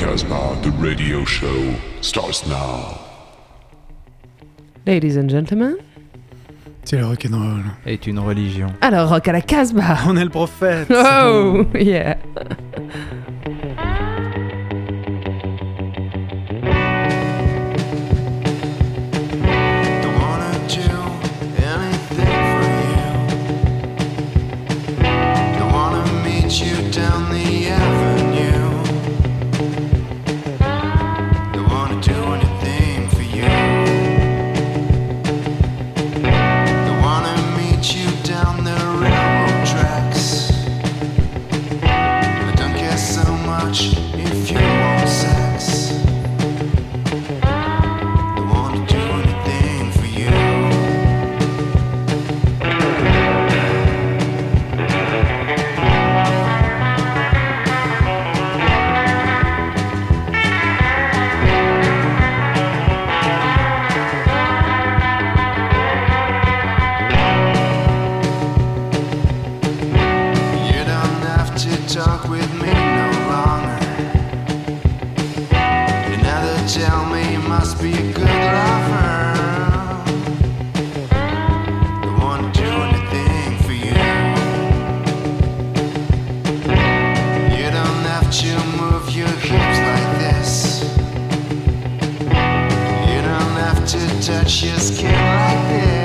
Casbah, the radio show, starts now. Ladies and gentlemen. C'est le rock'n'roll. Est une religion. Alors, rock à la Casbah. On est le prophète. Oh, yeah. To touch your skin like this.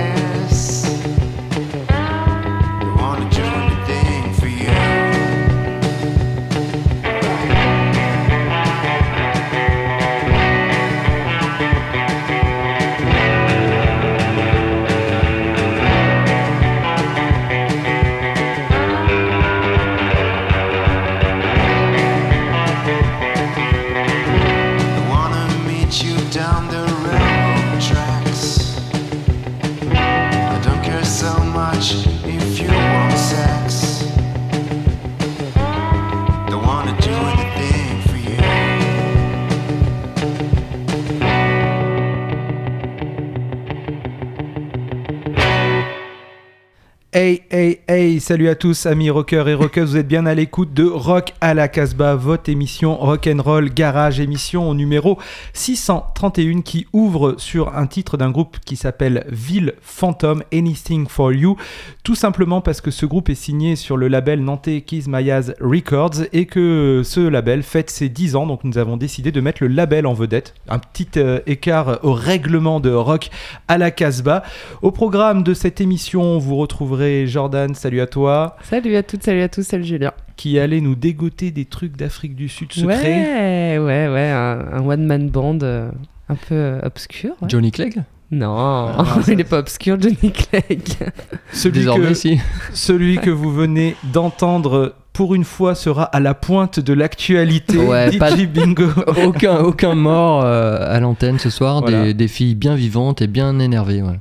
Salut à tous, amis rockers et rockeuses, vous êtes bien à l'écoute de Rock à la Casbah, votre émission Rock'n'Roll Garage, émission numéro 631 qui ouvre sur un titre d'un groupe qui s'appelle Ville Phantom, Anything for You, tout simplement parce que ce groupe est signé sur le label nantais Kiss Mayaz Records et que ce label fête ses 10 ans, donc nous avons décidé de mettre le label en vedette, un petit euh, écart au règlement de Rock à la Casbah. Au programme de cette émission, vous retrouverez Jordan, salut à toi, Salut à toutes, salut à tous, salut Julien. qui allait nous dégoter des trucs d'Afrique du Sud secrets. Ouais, ouais, ouais, un, un one-man band euh, un peu euh, obscur. ouais. Johnny Clegg? Non, il est pas obscur, Johnny Clegg. Celui Désormais, que, si. celui que vous venez d'entendre pour une fois sera à la pointe de l'actualité. Ouais, DJ pas- Bingo. aucun, aucun mort euh, à l'antenne ce soir. Voilà. Des, des filles bien vivantes et bien énervées. ouais.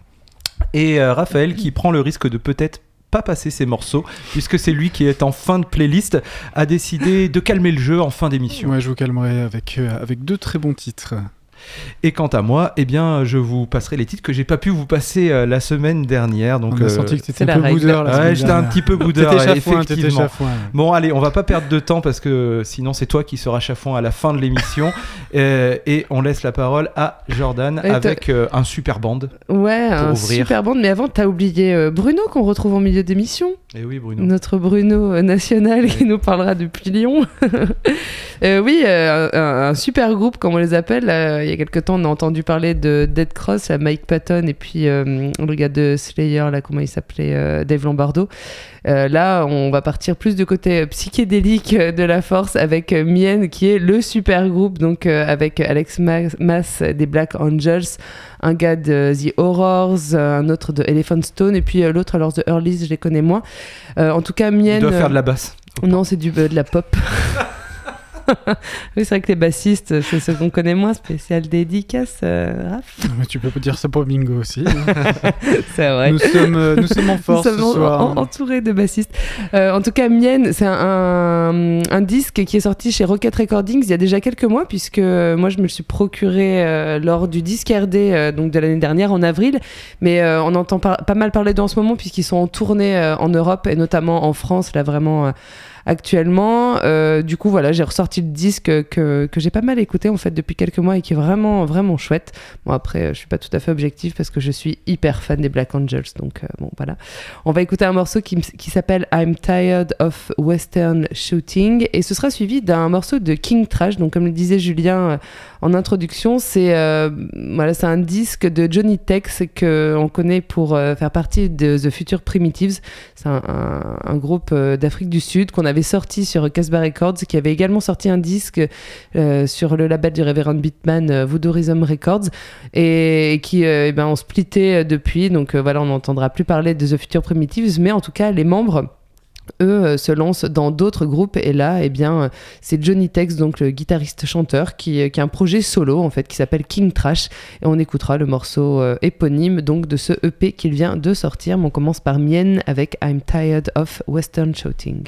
Et euh, Raphaël qui prend le risque de peut-être pas passer ses morceaux, puisque c'est lui qui est en fin de playlist, a décidé de calmer le jeu en fin d'émission. Ouais, je vous calmerai avec, euh, avec deux très bons titres. Et quant à moi, eh bien, je vous passerai les titres que j'ai pas pu vous passer euh, la semaine dernière. Donc, On a euh, senti que t'étais un peu boudeur ouais, j'étais un petit peu boudeur, chafouin, effectivement. chafouin. Bon, allez, on va pas perdre de temps parce que sinon c'est toi qui seras chafouin à la fin de l'émission. Euh, et on laisse la parole à Jordan Et avec euh, un super band. Ouais, un ouvrir. super band, mais avant, t'as oublié euh, Bruno qu'on retrouve en milieu d'émission. Et Eh oui, Bruno. Notre Bruno euh, national qui nous parlera depuis Lyon. Euh, oui, euh, un, un super groupe, comme on les appelle. Euh, a quelques temps, on a entendu parler de Dead Cross, à Mike Patton, et puis euh, le gars de Slayer, là, comment il s'appelait euh, Dave Lombardo. Euh, là, on va partir plus du côté psychédélique de la force avec Mien, qui est le super groupe, donc avec Alex Mas, Mas des Black Angels, un gars de The Horrors, un autre de Elephant Stone, et puis l'autre, alors de Earlys, je les connais moins. En tout cas, Mien. Il doit faire de la basse. non, c'est du, de la pop. oui, c'est vrai que les bassistes, c'est ceux qu'on connaît moins. Spécial dédicace, euh, Raph. Mais tu peux dire ça pour Bingo aussi. C'est vrai. nous, sommes, euh, nous sommes en Nous force sommes ce soir. en- entourés de bassistes. Euh, en tout cas, Mienne, c'est un, un, un disque qui est sorti chez Rocket Recordings il y a déjà quelques mois, puisque moi je me le suis procuré euh, lors du disque RD donc de l'année dernière en avril. Mais on entend pas mal parler d'eux en ce moment, puisqu'ils sont en tournée en Europe et notamment en France, là vraiment. Actuellement. Euh, du coup, voilà, j'ai ressorti le disque que, que j'ai pas mal écouté en fait depuis quelques mois et qui est vraiment, vraiment chouette. Bon, après, je suis pas tout à fait objectif parce que je suis hyper fan des Black Angels. Donc, euh, bon, voilà. On va écouter un morceau qui, qui s'appelle I'm Tired of Western Shooting et ce sera suivi d'un morceau de King Trash. Donc, comme le disait Julien euh, en introduction, c'est voilà, un disque de Johnny Tex que on connaît pour faire partie de The Future Primitives. C'est un, un- groupe d'Afrique du Sud qu'on avait sorti sur Casbah Records, qui avait également sorti un disque euh, sur le label du Reverend Beatman euh, Voodoo Rhythm Records et, qui euh, eh ben, ont splitté euh, depuis. Donc voilà, on n'entendra plus parler de The Future Primitives, mais en tout cas, les membres eux se lancent dans d'autres groupes. Et là eh bien c'est Johnny Tex donc le guitariste chanteur qui, a un projet solo en fait qui s'appelle King Trash. Et on écoutera le morceau éponyme donc de ce EP qu'il vient de sortir. Mais on commence par Mien avec I'm Tired of Western Shouting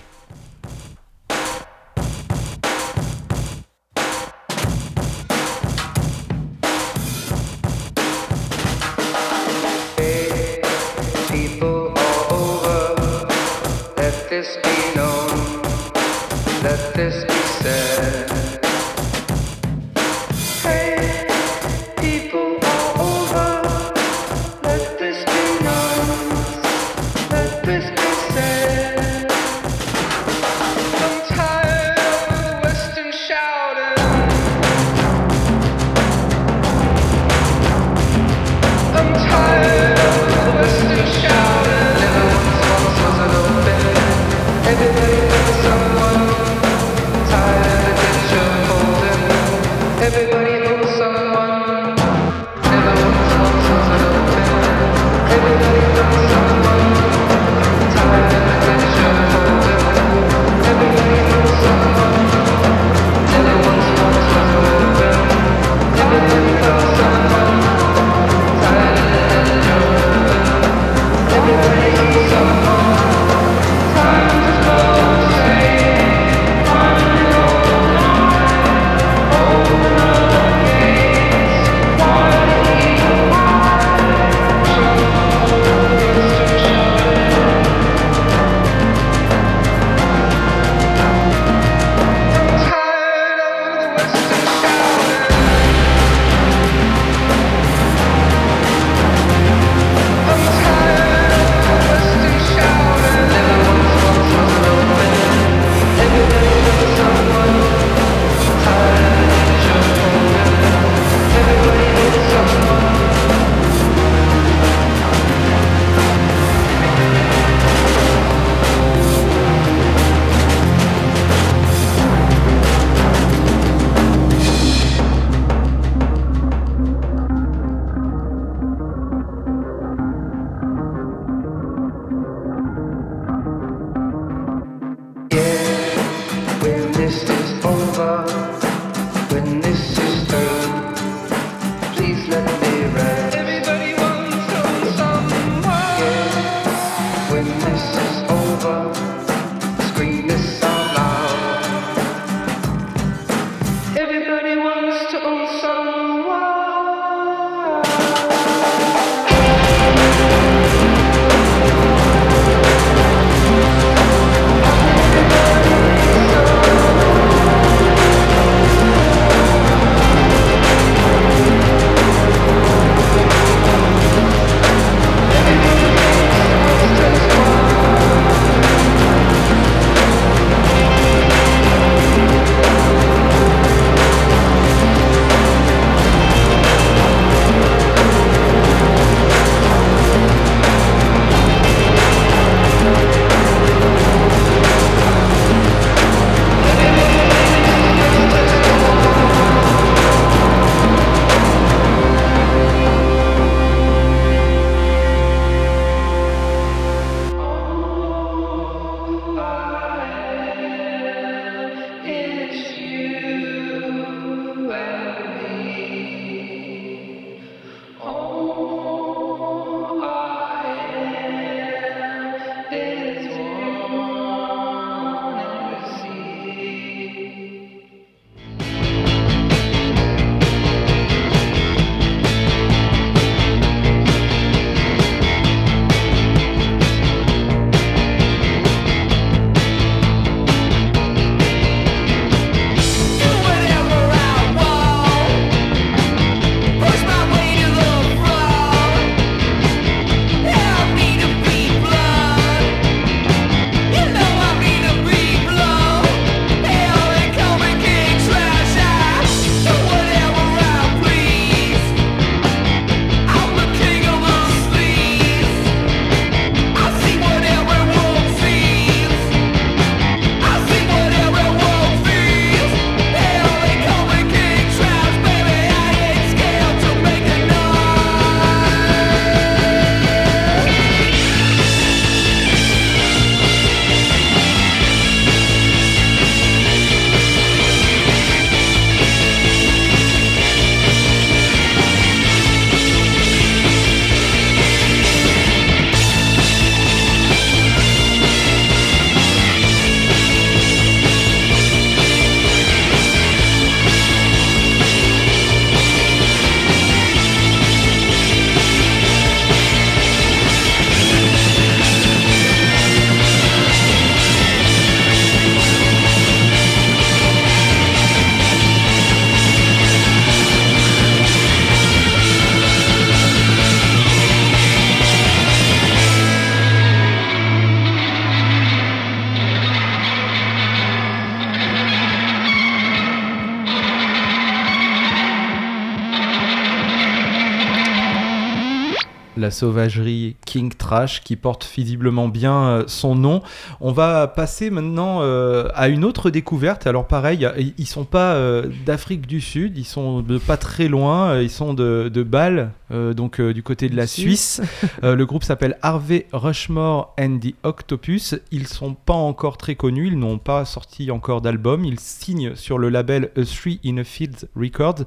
sauvagerie King Trash qui porte visiblement bien euh, son nom. On va passer maintenant euh, à une autre découverte. Alors pareil, ils sont pas euh, d'Afrique du Sud, ils sont pas très loin, ils sont de Bâle, euh, donc euh, du côté de la Suisse. Euh, le groupe s'appelle Harvey Rushmore and the Octopus. Ils sont pas encore très connus, ils n'ont pas sorti encore d'album. Ils signent sur le label A Three in a Fields Records,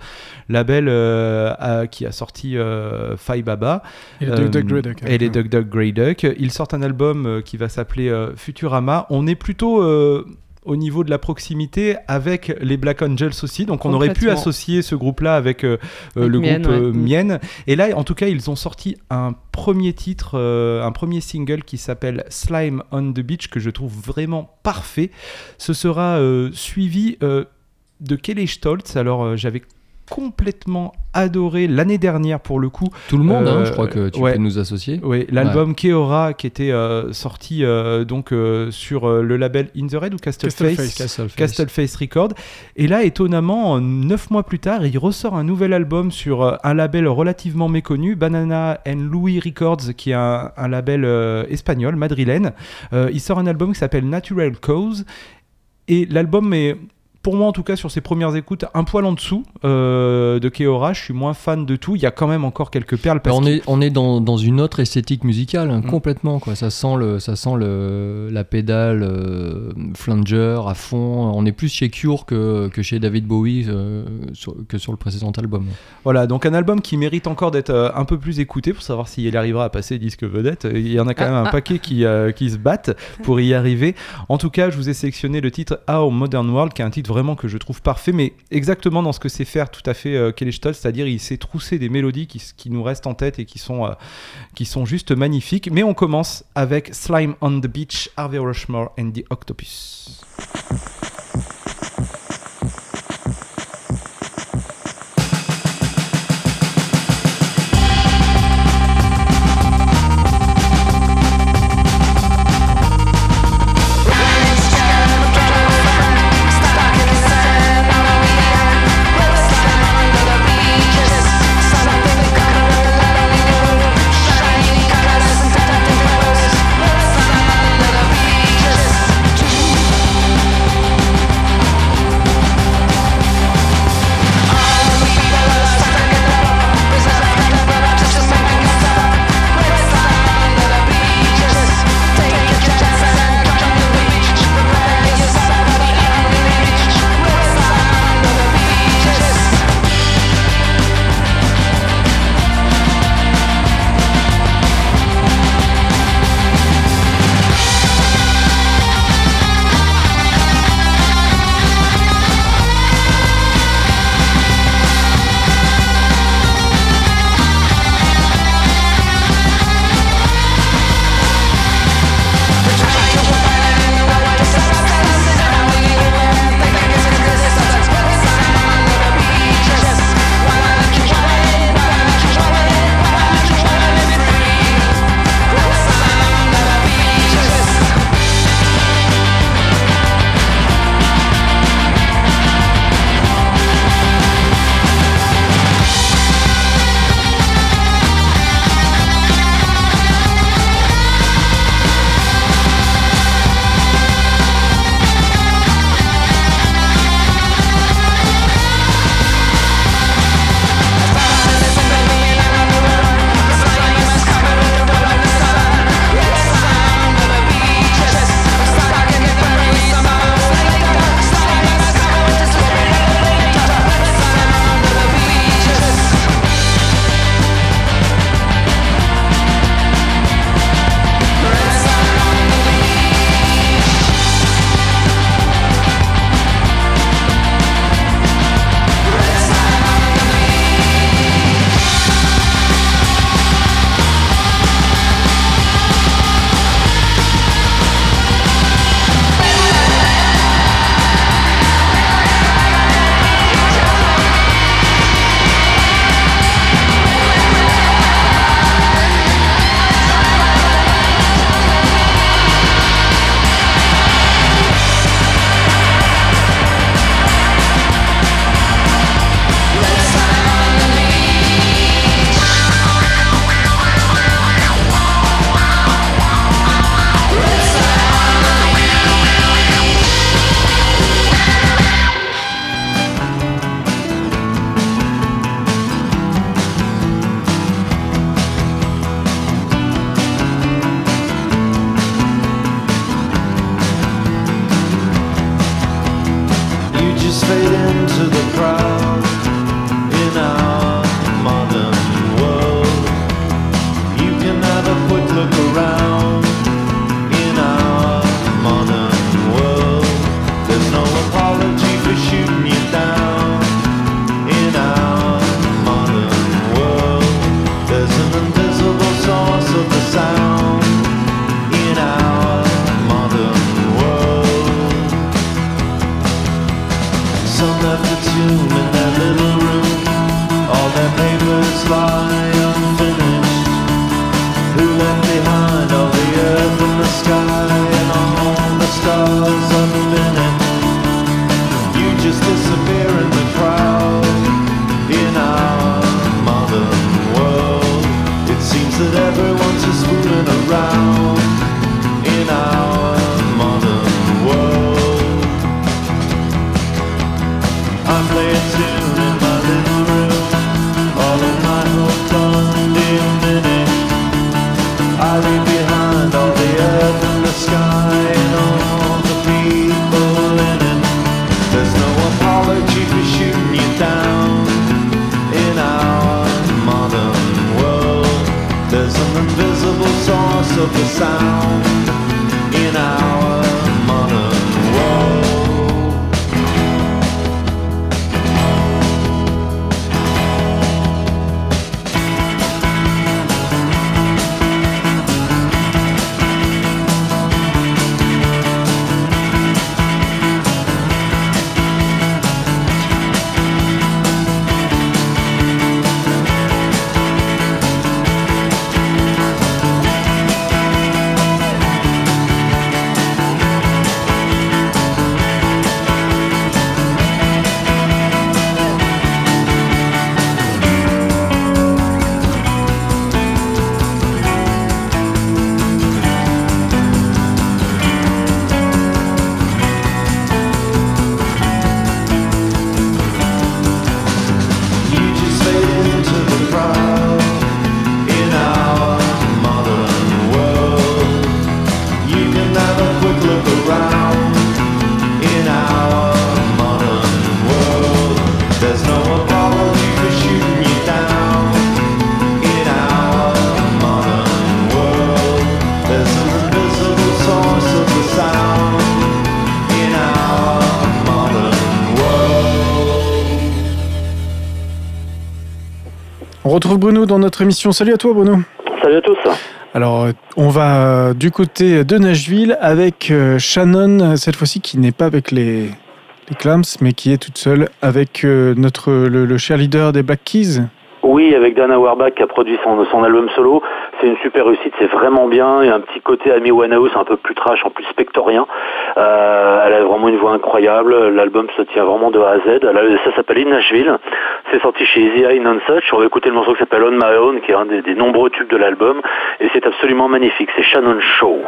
label à- qui a sorti Five Baba Et le Duck Duck Grey Duck. et les Duck Duck Grey Duck. Ils sortent un album qui va s'appeler Futurama. On est plutôt au niveau de la proximité avec les Black Angels aussi. Donc on aurait pu associer ce groupe-là avec euh, euh, Avec le groupe euh, ouais. Mien. Et là, en tout cas, ils ont sorti un premier titre, euh, un premier single qui s'appelle Slime on the Beach que je trouve vraiment parfait. Ce sera euh, suivi euh, de Kelly Stoltz. Alors euh, j'avais complètement adoré l'année dernière pour le coup Tout le monde, hein, Euh, je crois que tu ouais. peux nous associer. oui, l'album Keora qui était euh, sorti euh, donc euh, sur euh, le label In the Red ou Castle, Castle Face, Face. Castleface. Castle Face Record. Et là, étonnamment, euh, neuf mois plus tard, il ressort un nouvel album sur euh, un label relativement méconnu, Banana and Louis Records, qui est un, un label euh, espagnol, madrilène. Euh, il sort un album qui s'appelle Natural Cause. Et l'album est, pour moi en tout cas, sur ses premières écoutes, un poil en dessous euh, de Keora. Je suis moins fan de tout. Il y a quand même encore quelques perles. Parce on, est, on est dans, dans une autre esthétique musicale, hein, Mm. complètement. Quoi. Ça sent, le, ça sent le, la pédale euh, flanger à fond. On est plus chez Cure que, que chez David Bowie euh, sur- que sur le précédent album. Voilà, donc un album qui mérite encore d'être euh, un peu plus écouté pour savoir s'il arrivera à passer disque vedette. Il y en a quand même un paquet qui, euh, qui se battent pour y arriver. En tout cas, je vous ai sélectionné le titre Our Modern World, qui est un titre vraiment que je trouve parfait, mais exactement dans ce que sait faire tout à fait euh, Kelly Stoltz, c'est-à-dire il sait trousser des mélodies qui nous restent en tête et qui sont, euh, qui sont juste magnifiques. Mais on commence avec Slime on the Beach, Harvey Rushmore and the Octopus. retrouve Bruno dans notre émission. Salut à toi Bruno. Salut à tous. Alors, euh, on va euh, du côté de Nashville avec euh, Shannon, cette fois-ci qui n'est pas avec les, Clams, mais qui est toute seule avec notre, le, le cheerleader des Black Keys oui, avec Dana Warbach qui a produit son, album solo, c'est une super réussite, c'est vraiment bien. Il y a un petit côté Amy Winehouse, un peu plus trash, en plus spectorien. Euh, elle a vraiment une voix incroyable. L'album se tient vraiment de A à Z. Ça s'appelle In Nashville. C'est sorti chez Easy Eye Non Such. On va écouter le morceau qui s'appelle On My Own, qui est un des, nombreux tubes de l'album. Et c'est absolument magnifique. C'est Shannon Show.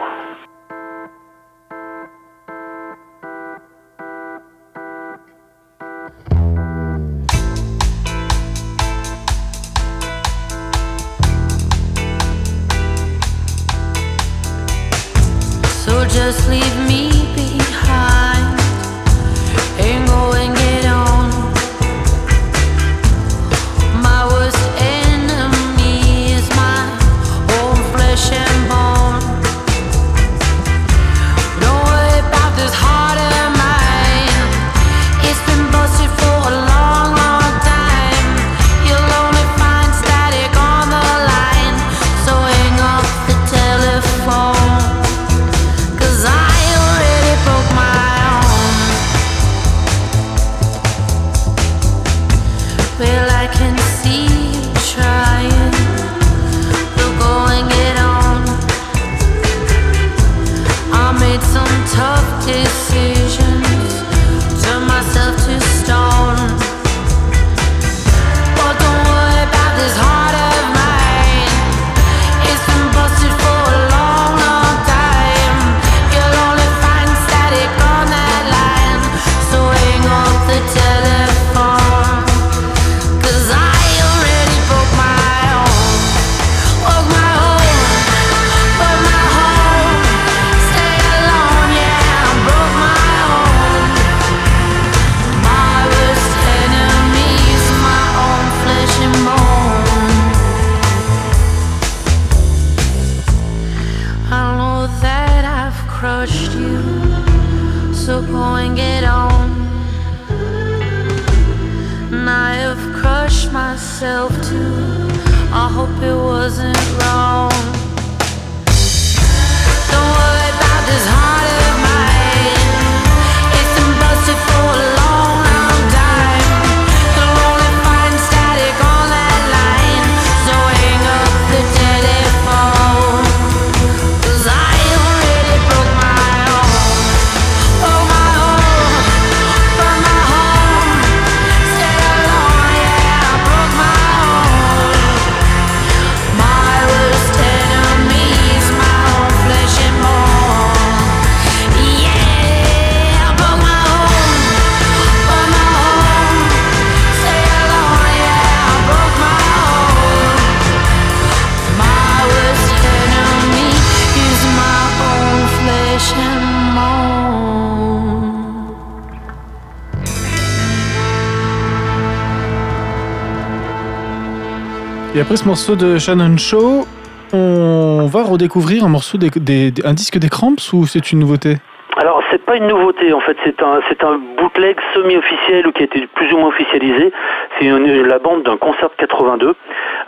just leave me. Après ce morceau de Shannon Show, on va redécouvrir un morceau des, un disque des Cramps ou c'est une nouveauté? C'est pas une nouveauté, en fait, c'est un, c'est un bootleg semi-officiel ou qui a été plus ou moins officialisé. C'est une- la bande d'un concert de 82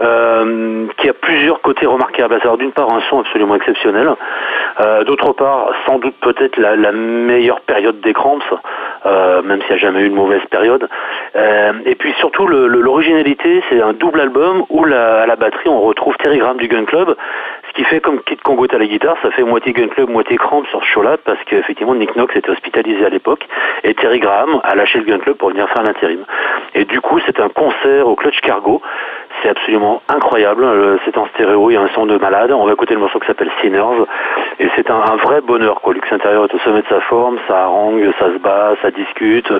euh, qui a plusieurs côtés remarquables. Alors, d'une part, un son absolument exceptionnel. Euh, D'autre part, sans doute peut-être la, meilleure période des Cramps, euh, même s'il n'y a jamais eu de mauvaise période. Et puis surtout, l'originalité, c'est un double album où la- à la batterie, on retrouve Terry Graham du Gun Club, ce qui fait comme Kid Congo à la guitare, ça fait moitié Gun Club, moitié Cramp sur ce show-là, parce qu'effectivement, Nick Knox était hospitalisé à l'époque, et Terry Graham a lâché le Gun Club pour venir faire l'intérim. Et du coup, c'est un concert au Clutch Cargo, c'est absolument incroyable, c'est en stéréo, il y a un son de malade, on va écouter le morceau qui s'appelle Sinners, et c'est un, vrai bonheur, quoi. Lux intérieur est au sommet de sa forme, ça harangue, ça se bat, ça discute,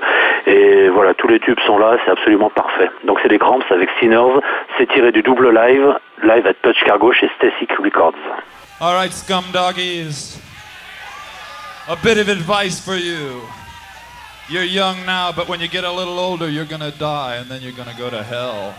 et voilà, tous les tubes sont là, c'est absolument parfait. Donc c'est les Cramps avec Sinners, c'est tiré du double live, live à Touch Cargo chez Static Records. All right, scum doggies. A bit of advice for you. You're young now, but when you get a little older, you're gonna die, and then you're gonna go to hell.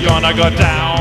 You're gonna go down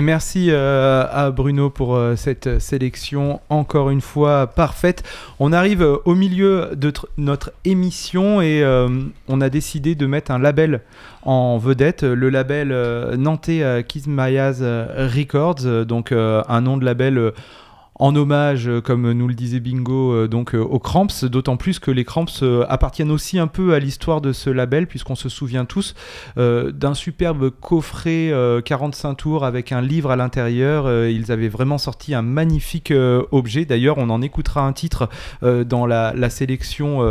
Et merci euh, à Bruno pour euh, cette sélection encore une fois parfaite. On arrive euh, au milieu de tr- notre émission et on a décidé de mettre un label en vedette, le label nantais euh, Records, donc un nom de label en hommage, euh, comme nous le disait Bingo, euh, donc euh, aux Cramps, d'autant plus que les Cramps appartiennent aussi un peu à l'histoire de ce label, puisqu'on se souvient tous d'un superbe coffret euh, 45 tours avec un livre à l'intérieur. Ils avaient vraiment sorti un magnifique objet. D'ailleurs, on en écoutera un titre dans la, la sélection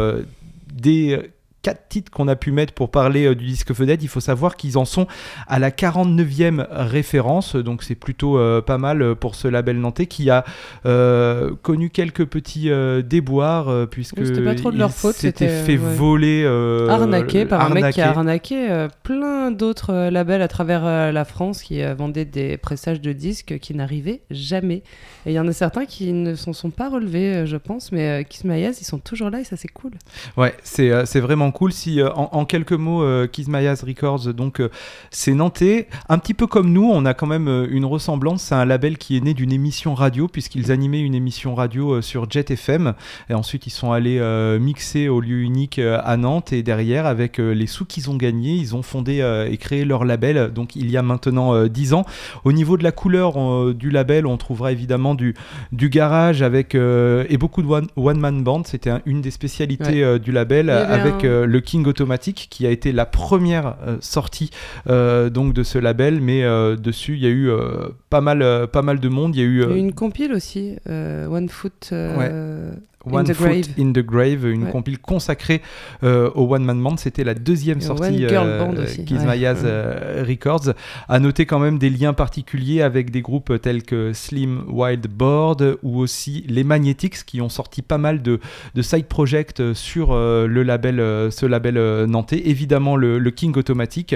des quatre titres qu'on a pu mettre pour parler euh, du disque vedette. Il faut savoir qu'ils en sont à la 49e référence, donc c'est plutôt euh, pas mal euh, pour ce label nantais qui a euh, connu quelques petits euh, déboires puisque c'était pas trop de leur il faute, s'était c'était, fait ouais. voler arnaqué par un mec qui a arnaqué. plein d'autres labels à travers la France qui vendaient des pressages de disques qui n'arrivaient jamais. Et il y en a certains qui ne s'en sont pas relevés, je pense, mais Kiss My Eyes, ils sont toujours là et ça c'est cool. Ouais, c'est c'est vraiment vraiment cool. Si euh, en, en quelques mots, euh, Ass Records, donc euh, c'est nantais, un petit peu comme nous, on a quand même euh, une ressemblance. C'est un label qui est né d'une émission radio puisqu'ils animaient une émission radio sur Jet FM et ensuite ils sont allés mixer au lieu unique à Nantes et derrière avec les sous qu'ils ont gagnés, ils ont fondé et créé leur label. Donc il y a maintenant euh, 10 ans. Au niveau de la couleur du label, on trouvera évidemment du du garage avec et beaucoup de one, one man band. C'était un- une des spécialités Ouais. du label avec un- euh, le King Automatic qui a été la première euh, sortie euh, donc de ce label. Mais dessus, il y a eu pas mal pas mal de monde. Il y a eu Il y a eu une compile aussi, One Foot euh, in One the Foot Grave. in the Grave, une Ouais. compile consacrée euh, au One Man Band. C'était la deuxième sortie euh, ouais. Ouais. euh, Records. À noter quand même des liens particuliers avec des groupes tels que Slim Wild Board ou aussi les Magnetics qui ont sorti pas mal de, de side projects sur euh, le label, euh, ce label euh, nantais. Évidemment le, le King Automatic.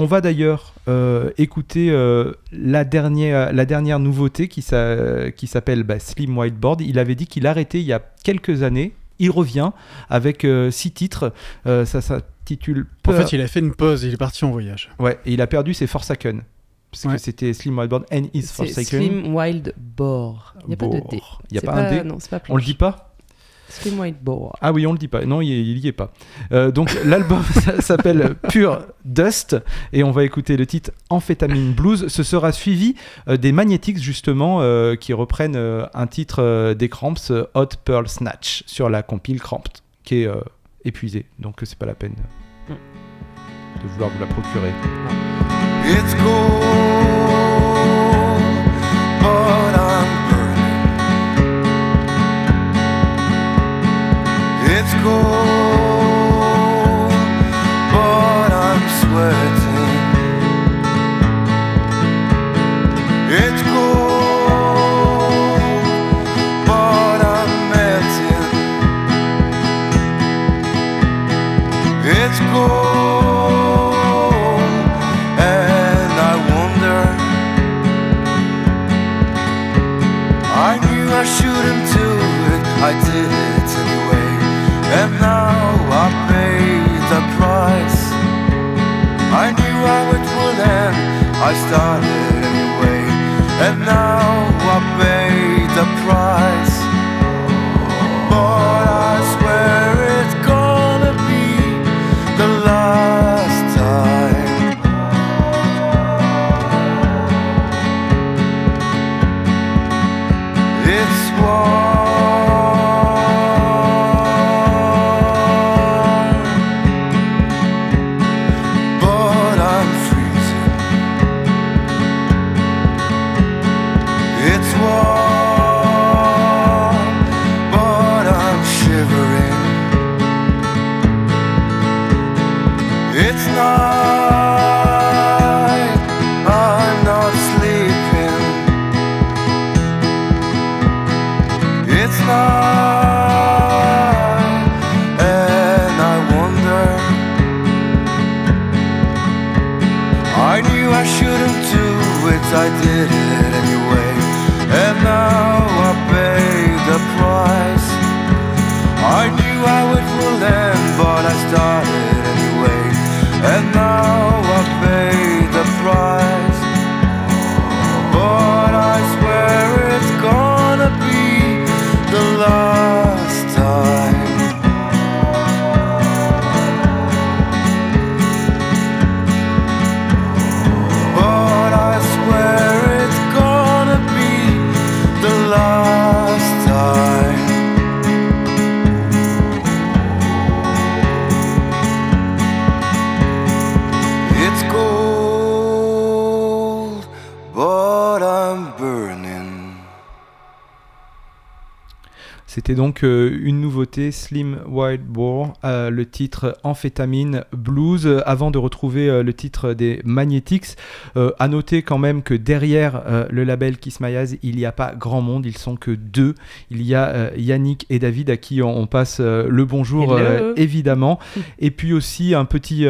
On va d'ailleurs euh, écouter euh, la, dernière, la dernière nouveauté qui, s'a- qui s'appelle bah, Slim Whiteboard. Il avait dit qu'il arrêtait il y a quelques années. Il revient avec euh, six titres. Euh, ça s'intitule En fait, il a fait une pause, il est parti en voyage. Ouais, et il a perdu ses Forsaken. Parce que c'était Slim Whiteboard and Is C'est Forsaken. Slim Wild Boar. Il n'y a pas de D. Il y a C'est pas un D Non, c'est pas On le dit pas? Ah oui, on le dit pas. Non, il, il y est pas. Euh, donc l'album s'appelle Pure Dust et on va écouter le titre Amphétamine Blues. Ce sera suivi euh, des Magnetics justement euh, qui reprennent euh, un titre euh, des Cramps, euh, Hot Pearl Snatch, sur la compile Cramped, qui est euh, épuisée. Donc c'est pas la peine de vouloir vous la procurer. It's cold, It's cold, I started donc euh, une nouveauté, Slim Wild Boar, euh, le titre Amphétamine Blues, euh, avant de retrouver euh, le titre des Magnetics. Euh, à noter quand même que derrière le label Kiss My Eyes, il n'y a pas grand monde, ils sont que deux. Il y a Yannick et David à qui on, on passe le bonjour évidemment. et puis aussi un petit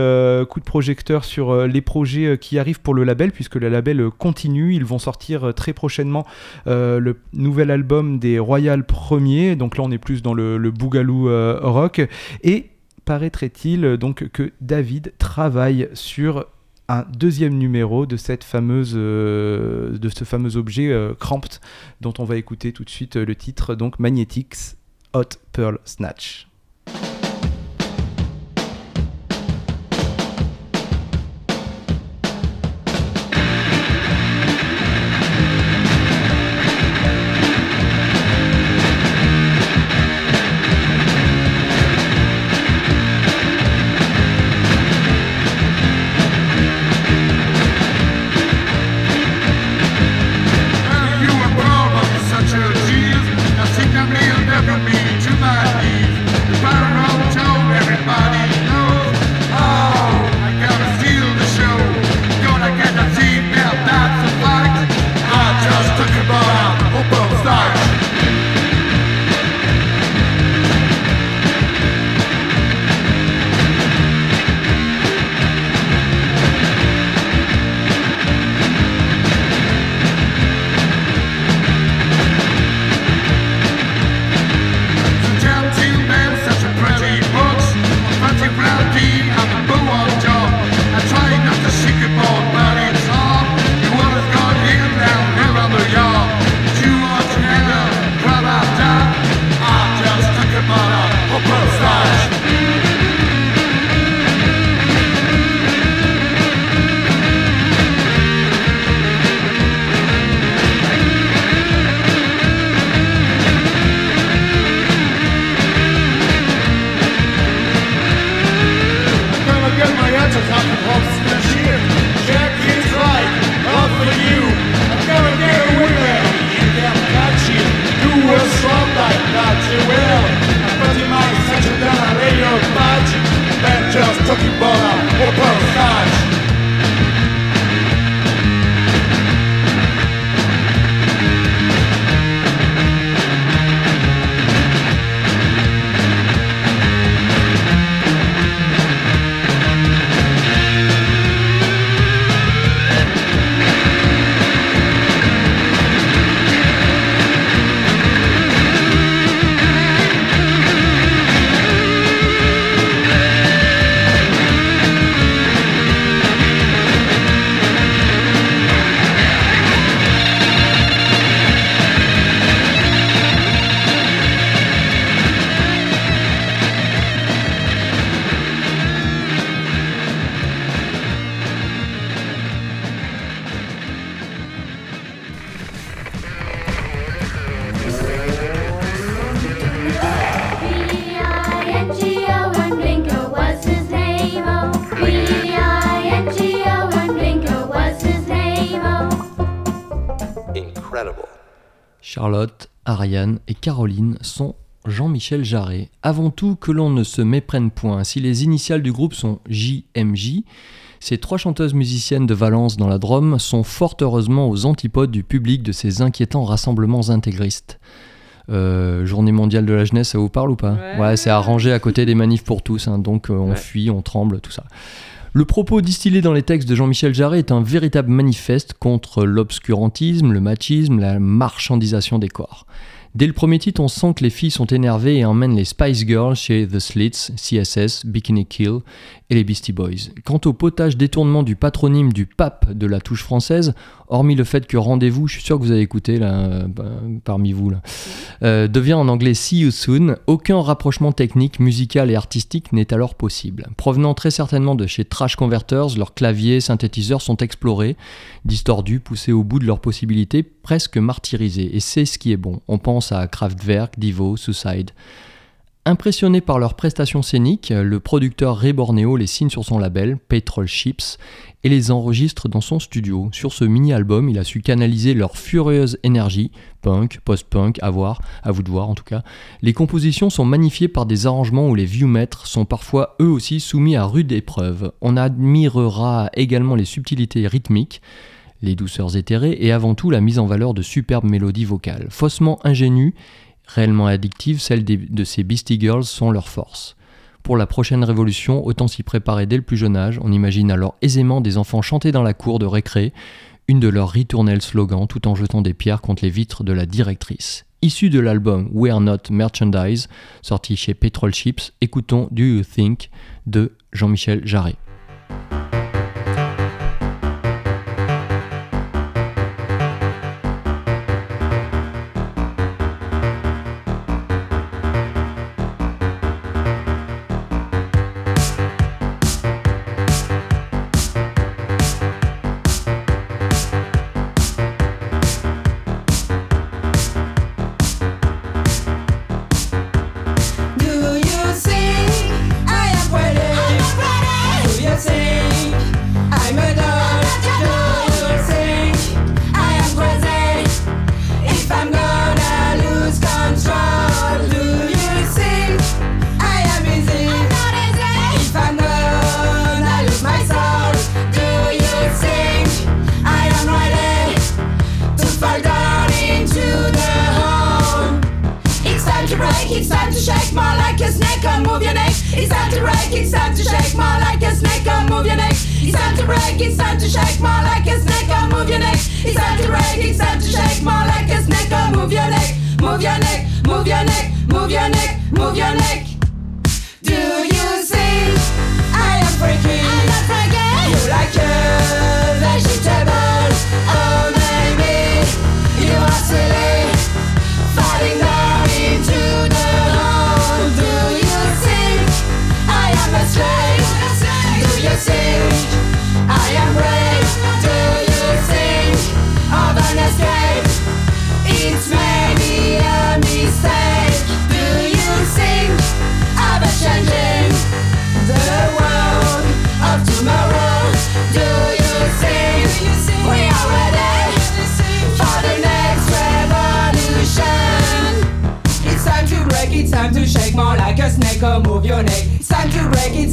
coup de projecteur sur les projets qui arrivent pour le label, puisque le label continue. Ils vont sortir très prochainement le nouvel album des Royal Premiers. Donc là, on est plus dans le, le boogaloo rock. Et paraîtrait-il euh, donc que David travaille sur un deuxième numéro euh, de ce fameux objet euh, Cramped dont on va écouter tout de suite euh, le titre donc Magnetics Hot Pearl Snatch. Jean-Michel Jarret. Avant tout, que l'on ne se méprenne point. Si les initiales du groupe sont JMJ, ces trois chanteuses musiciennes de Valence dans la Drôme sont fort heureusement aux antipodes du public de ces inquiétants rassemblements intégristes. Euh, journée mondiale de la jeunesse, ça vous parle ou pas? Ouais. c'est arrangé à côté des manifs pour tous, hein, donc euh, on Ouais. fuit, on tremble, tout ça. Le propos distillé dans les textes de Jean-Michel Jarret est un véritable manifeste contre l'obscurantisme, le machisme, la marchandisation des corps. Dès le premier titre, on sent que les filles sont énervées et emmènent les Spice Girls chez The Slits, CSS, Bikini Kill et les Beastie Boys. Quant au potage détournement du patronyme du pape de la touche française, hormis le fait que Rendez-vous, je suis sûr que vous avez écouté euh, parmi vous, euh, devient en anglais See You Soon, aucun rapprochement technique, musical et artistique n'est alors possible. Provenant très certainement de chez Trash Converters, leurs claviers, synthétiseurs sont explorés, distordus, poussés au bout de leurs possibilités, presque martyrisés. Et c'est ce qui est bon. On pense à Kraftwerk, Divo, Suicide. Impressionné par leurs prestations scéniques, le producteur Ray Borneo les signe sur son label, Petrol Ships, et les enregistre dans son studio. Sur ce mini-album, il a su canaliser leur furieuse énergie, punk, post-punk, à voir, à vous de voir en tout cas. Les compositions sont magnifiées par des arrangements où les viewmatres sont parfois eux aussi soumis à rude épreuve. On admirera également les subtilités rythmiques, les douceurs éthérées et avant tout la mise en valeur de superbes mélodies vocales. Faussement ingénues, réellement addictives, celles de ces Beastie Girls sont leur force. Pour la prochaine révolution, autant s'y préparer dès le plus jeune âge. On imagine alors aisément des enfants chanter dans la cour de récré, une de leurs ritournelles slogans, tout en jetant des pierres contre les vitres de la directrice. Issu de l'album We're Not Merchandise, sorti chez Petrol Chips, écoutons Do You Think de Jean-Michel Jarret.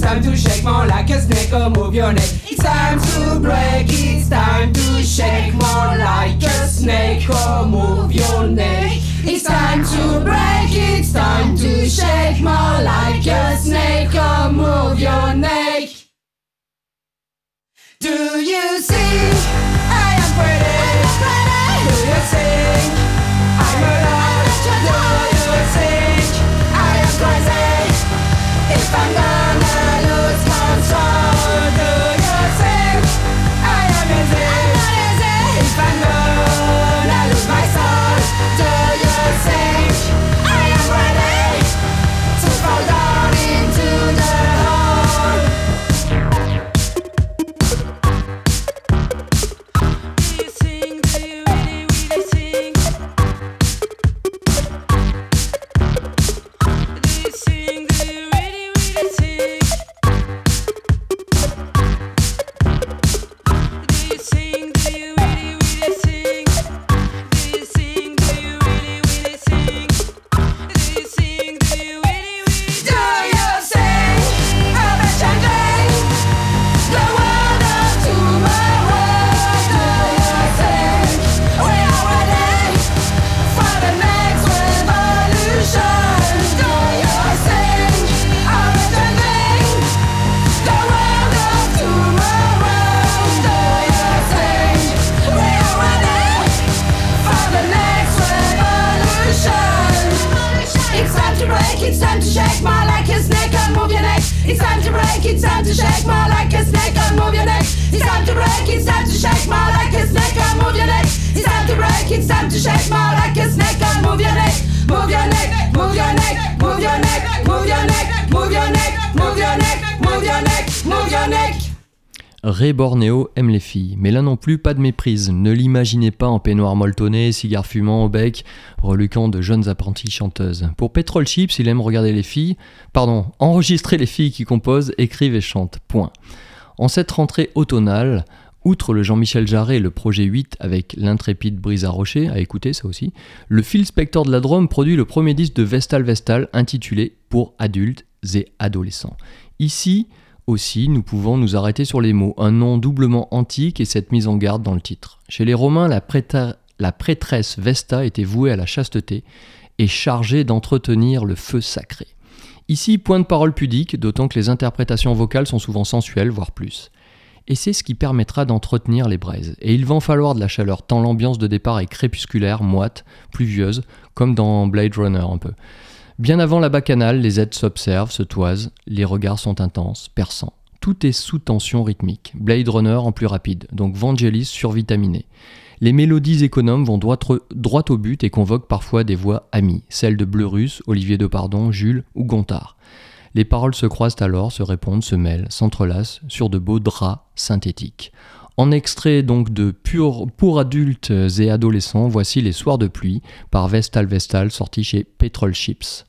Time to shake more like a snake or move your neck. It's time to break, it's time to shake more like a snake or move your neck. It's time to break, it's time to shake more like a snake or move your neck. Do you see I am pretty? Do you think I'm? Do you think I am crazy? If I'm gonna Ray Bornéo aime les filles, mais là non plus pas de méprise. Ne l'imaginez pas en peignoir molletonné, cigare fumant au bec, reluquant de jeunes apprenties chanteuses. Pour Petrol Chips, il aime regarder les filles, pardon, enregistrer les filles qui composent, écrivent et chantent. Point. En cette rentrée automnale, outre le Jean-Michel Jarret et le projet 8 avec l'intrépide Brisa Rocher, à écouter ça aussi, le Phil Spector de la Drôme produit le premier disque de Vestal Vestal intitulé Pour adultes et adolescents. Ici, aussi, nous pouvons nous arrêter sur les mots, un nom doublement antique et cette mise en garde dans le titre. Chez les Romains, la, la prêtresse Vesta était vouée à la chasteté et chargée d'entretenir le feu sacré. Ici, point de parole pudique, d'autant que les interprétations vocales sont souvent sensuelles, voire plus. Et c'est ce qui permettra d'entretenir les braises. Et il va en falloir de la chaleur, tant l'ambiance de départ est crépusculaire, moite, pluvieuse, comme dans Blade Runner un peu. Bien avant la bacchanale, les aides s'observent, se toisent, les regards sont intenses, perçants. Tout est sous tension rythmique. Blade Runner en plus rapide, donc Vangelis survitaminé. Les mélodies économes vont droit, droit au but et convoquent parfois des voix amies, celles de Bleurus, Olivier Depardon, Jules ou Gontard. Les paroles se croisent alors, se répondent, se mêlent, s'entrelacent sur de beaux draps synthétiques. En extrait donc de Pur, Pour adultes et adolescents, voici Les Soirs de pluie par Vestal Vestal, sorti chez Petrol Chips.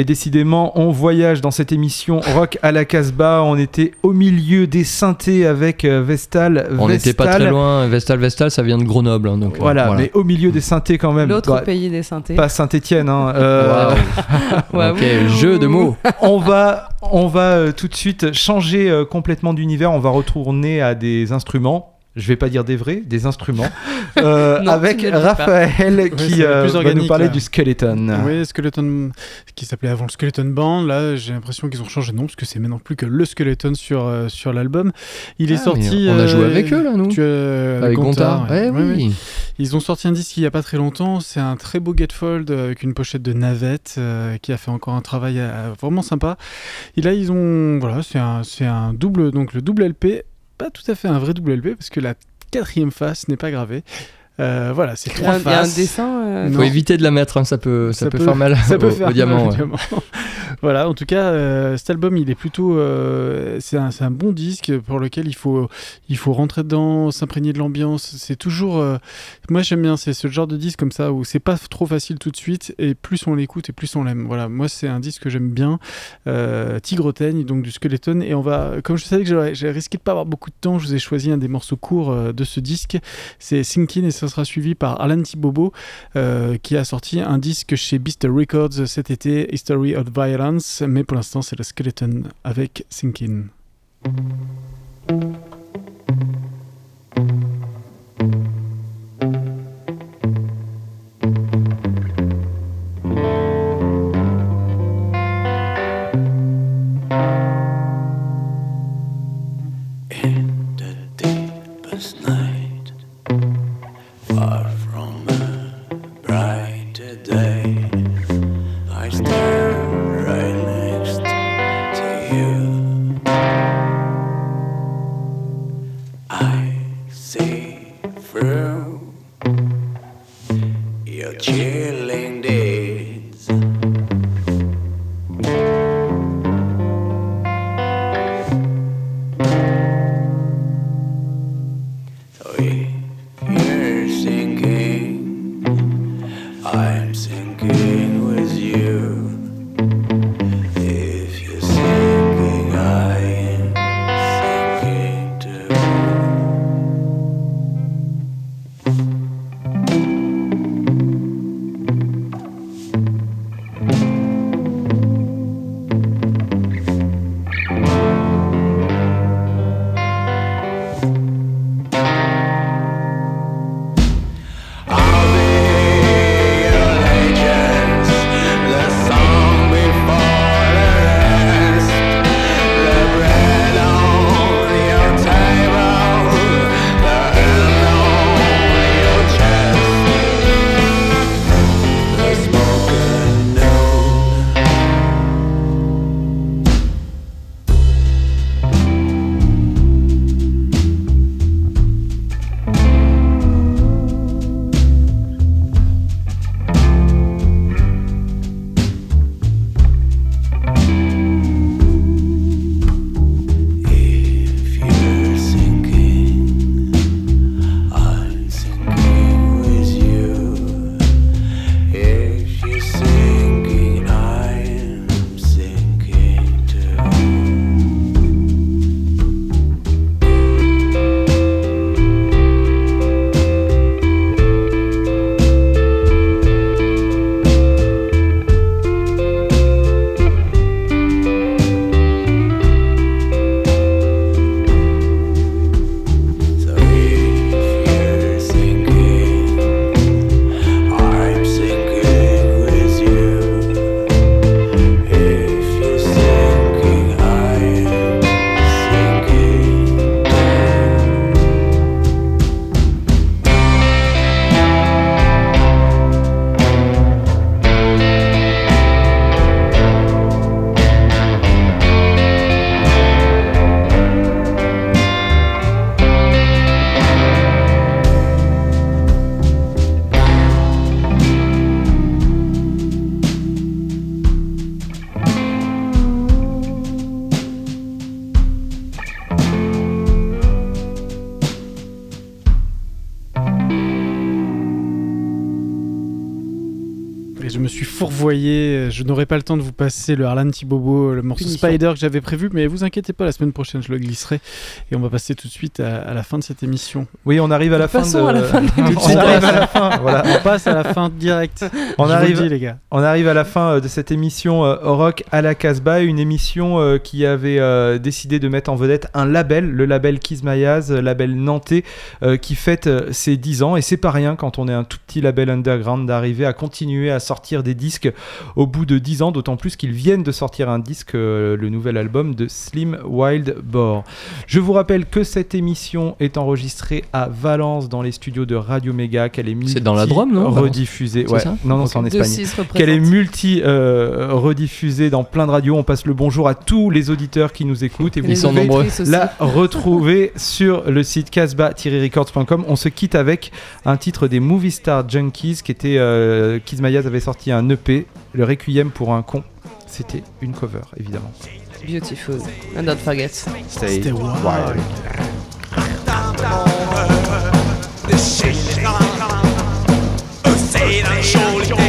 Et décidément, on voyage dans cette émission Rock à la Casbah. On était au milieu des synthés avec euh, Vestal. On n'était pas très loin, Vestal Vestal ça vient de Grenoble. hein, donc, euh, Voilà, mais au milieu des synthés quand même. L'autre Bah, pays des synthés. Pas Saint-Étienne. Hein. euh, jeu de mots. on va, on va euh, tout de suite changer euh, complètement d'univers. On va retourner à des instruments. Je vais pas dire des vrais, des instruments. Euh, Non, avec. Raphaël qui euh, plus va nous parler là. du skeleton. Oui, Skeleton, qui s'appelait avant le Skeleton Band. Là, j'ai l'impression qu'ils ont changé de nom parce que c'est maintenant plus que le Skeleton sur, euh, sur l'album. Il est Ah, sorti. on a joué euh, avec eux là, nous Tu, euh, Avec Gontard. ouais. Ouais, Ouais, ouais. oui. Ils ont sorti un disque il n'y a pas très longtemps. C'est un très beau gatefold avec une pochette de navette euh, qui a fait encore un travail euh, vraiment sympa. Et là, ils ont. Voilà, c'est un, c'est un double. Donc le double LP, pas tout à fait un vrai double LP parce que la quatrième face n'est pas gravée. Euh, voilà, c'est Il y a trois un- il y a un dessin. euh. Faut éviter de la mettre, hein, ça peut, ça, Ça peut, peut- faire mal ça peut au, faire au diamant. mal ouais. diamant. voilà, en tout cas, euh, cet album, il est plutôt, euh, c'est un, c'est un bon disque pour lequel il faut, il faut rentrer dedans, s'imprégner de l'ambiance. C'est toujours, euh, moi j'aime bien, c'est ce genre de disque comme ça où c'est pas trop facile tout de suite et plus on l'écoute et plus on l'aime. Voilà, moi c'est un disque que j'aime bien, euh, Tigre Teigne, donc du Skeleton. Et on va, comme je savais que j'ai risqué de pas avoir beaucoup de temps, je vous ai choisi un des morceaux courts euh, de ce disque. C'est Sinkin et sera suivi par Alan Tibobo euh, qui a sorti un disque chez Beast Records cet été, History of Violence, mais pour l'instant c'est le Skeleton avec Sinkin. Je n'aurai pas le temps de vous passer le Harlan Tibobo, le morceau Punition. Spider que j'avais prévu, mais vous inquiétez pas, la semaine prochaine je le glisserai. Et on va passer tout de suite à, à la fin de cette émission. Oui, on arrive à la fin Passons de... à la fin de l'émission. on arrive à la fin, voilà. On passe à la fin direct. On Je vous arrive- le dis, les gars. On arrive à la fin euh, de cette émission euh, Rock à la Casbah, une émission euh, qui avait euh, décidé de mettre en vedette un label, le label Kizmayaz, euh, label nantais, euh, qui fête euh, ses 10 ans. Et c'est pas rien quand on est un tout petit label underground d'arriver à continuer à sortir des disques au bout de 10 ans, d'autant plus qu'ils viennent de sortir un disque, euh, le nouvel album de Slim Wild Boar. Je vous rappelle que cette émission est enregistrée à Valence dans les studios de Radio Méga, qu'elle est C'est dans la Drôme, non, rediffusée. C'est Ouais. ça non, non, c'est en Espagne qu'elle est multi euh, rediffusée dans plein de radios. On passe le bonjour à tous les auditeurs qui nous écoutent et vous Les sont pouvez nombreux. la retrouver sur le site casbah-records.com. On se quitte avec un titre des Movie Star Junkies qui était euh, Kizmayaz avait sorti un EP, le Requiem Fuyem pour un con, c'était une cover, évidemment. Beautiful. And don't forget. Stay, Stay wild. wild. This shit is gone. Say it